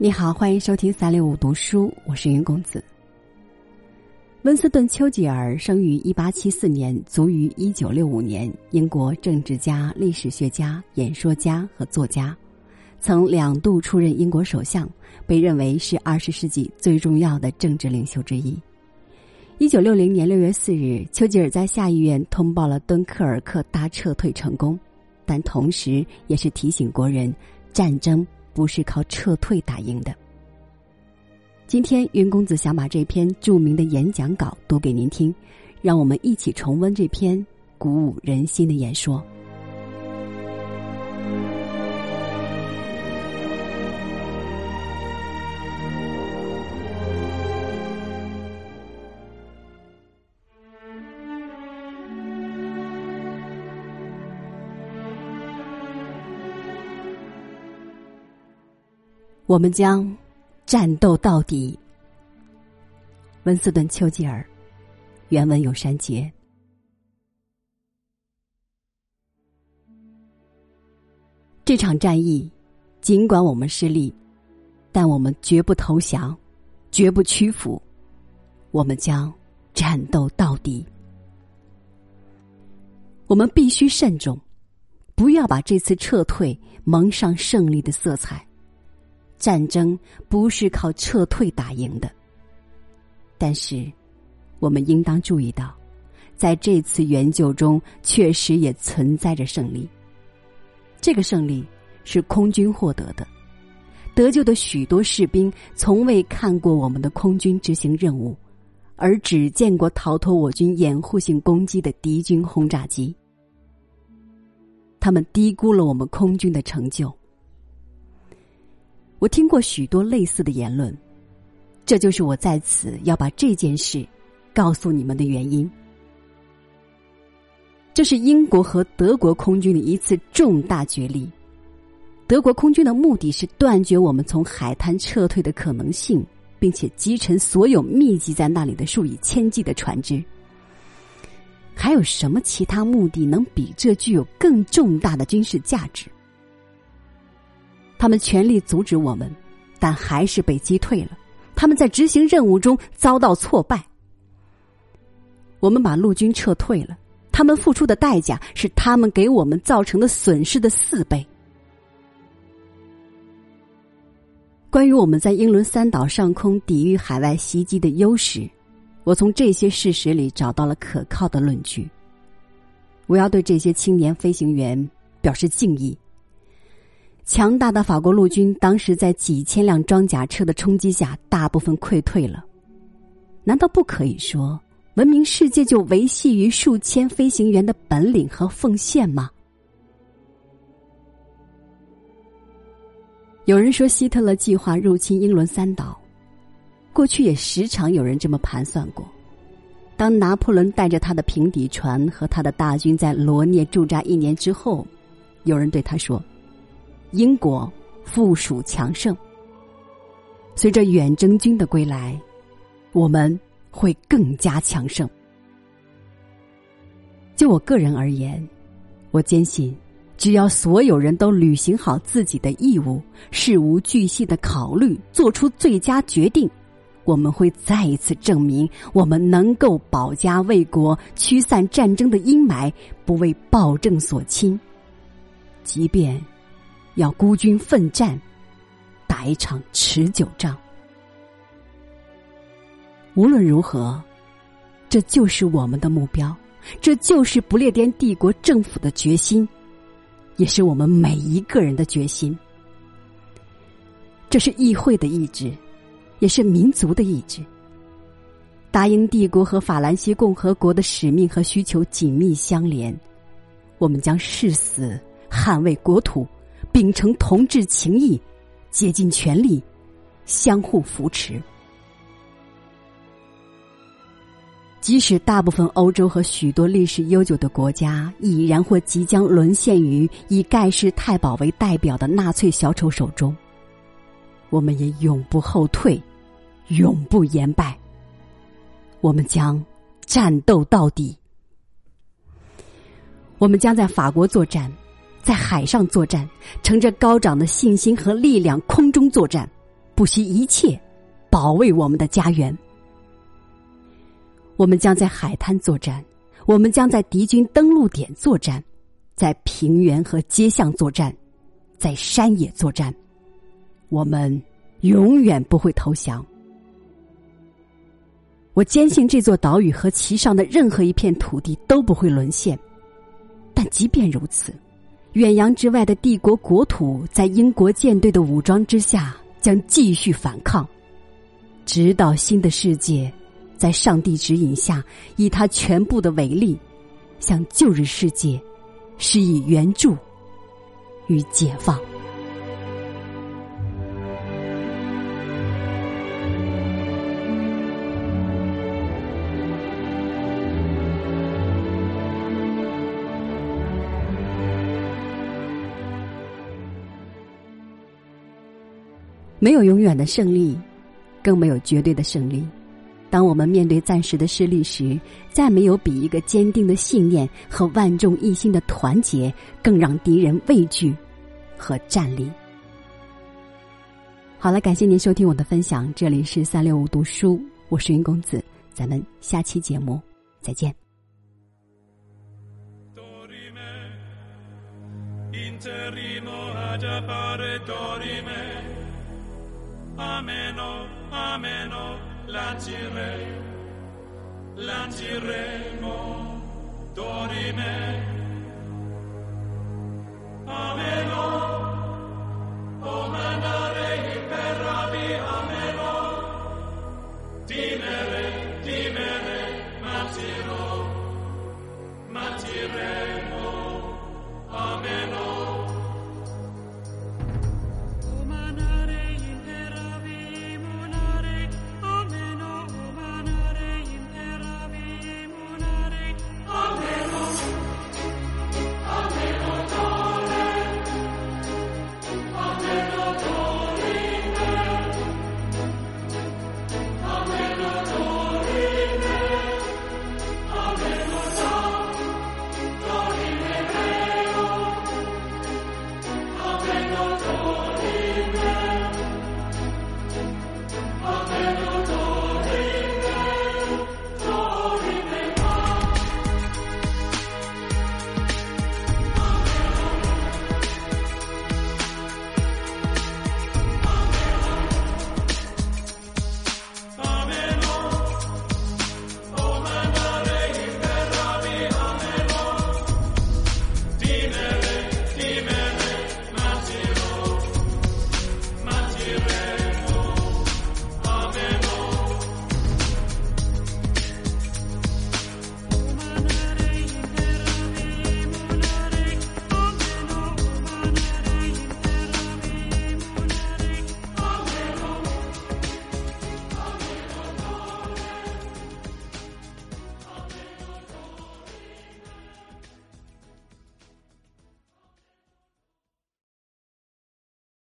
你好，欢迎收听三六五读书，我是云公子。温斯顿·丘吉尔生于一八七四年，卒于一九六五年，英国政治家、历史学家、演说家和作家，曾两度出任英国首相，被认为是二十世纪最重要的政治领袖之一。一九六零年六月四日，丘吉尔在下议院通报了敦刻尔克大撤退成功，但同时也是提醒国人，战争。不是靠撤退打赢的。今天，云公子想把这篇著名的演讲稿读给您听，让我们一起重温这篇鼓舞人心的演说。我们将战斗到底。温斯顿·丘吉尔，原文有删节。这场战役，尽管我们失利，但我们绝不投降，绝不屈服。我们将战斗到底。我们必须慎重，不要把这次撤退蒙上胜利的色彩。战争不是靠撤退打赢的，但是我们应当注意到，在这次援救中，确实也存在着胜利。这个胜利是空军获得的，得救的许多士兵从未看过我们的空军执行任务，而只见过逃脱我军掩护性攻击的敌军轰炸机。他们低估了我们空军的成就。我听过许多类似的言论，这就是我在此要把这件事告诉你们的原因。这是英国和德国空军的一次重大决力。德国空军的目的是断绝我们从海滩撤退的可能性，并且击沉所有密集在那里的数以千计的船只。还有什么其他目的能比这具有更重大的军事价值？他们全力阻止我们，但还是被击退了。他们在执行任务中遭到挫败。我们把陆军撤退了，他们付出的代价是他们给我们造成的损失的四倍。关于我们在英伦三岛上空抵御海外袭击的优势，我从这些事实里找到了可靠的论据。我要对这些青年飞行员表示敬意。强大的法国陆军当时在几千辆装甲车的冲击下，大部分溃退了。难道不可以说，文明世界就维系于数千飞行员的本领和奉献吗？有人说，希特勒计划入侵英伦三岛，过去也时常有人这么盘算过。当拿破仑带着他的平底船和他的大军在罗涅驻扎一年之后，有人对他说。英国附属强盛，随着远征军的归来，我们会更加强盛。就我个人而言，我坚信，只要所有人都履行好自己的义务，事无巨细的考虑，做出最佳决定，我们会再一次证明，我们能够保家卫国，驱散战争的阴霾，不为暴政所侵，即便。要孤军奋战，打一场持久战。无论如何，这就是我们的目标，这就是不列颠帝国政府的决心，也是我们每一个人的决心。这是议会的意志，也是民族的意志。大英帝国和法兰西共和国的使命和需求紧密相连，我们将誓死捍卫国土。秉承同志情谊，竭尽全力，相互扶持。即使大部分欧洲和许多历史悠久的国家已然或即将沦陷于以盖世太保为代表的纳粹小丑手中，我们也永不后退，永不言败。我们将战斗到底。我们将在法国作战。在海上作战，乘着高涨的信心和力量，空中作战，不惜一切保卫我们的家园。我们将在海滩作战，我们将在敌军登陆点作战，在平原和街巷作战，在山野作战。我们永远不会投降。我坚信这座岛屿和其上的任何一片土地都不会沦陷，但即便如此，远洋之外的帝国国土在英国舰队的武装之下将继续反抗，直到新的世界在上帝指引下以他全部的伟力向旧日世界施以援助与解放。没有永远的胜利，更没有绝对的胜利。当我们面对暂时的失利时，再没有比一个坚定的信念和万众一心的团结更让敌人畏惧和战栗。好了，感谢您收听我的分享，这里是三六五读书，我是云公子，咱们下期节目再见。Ameno, ameno, lanciremo, lanciremo, dorime. Ameno, o mandare per rabi, ameno, timere, timere, matiro, matiremo,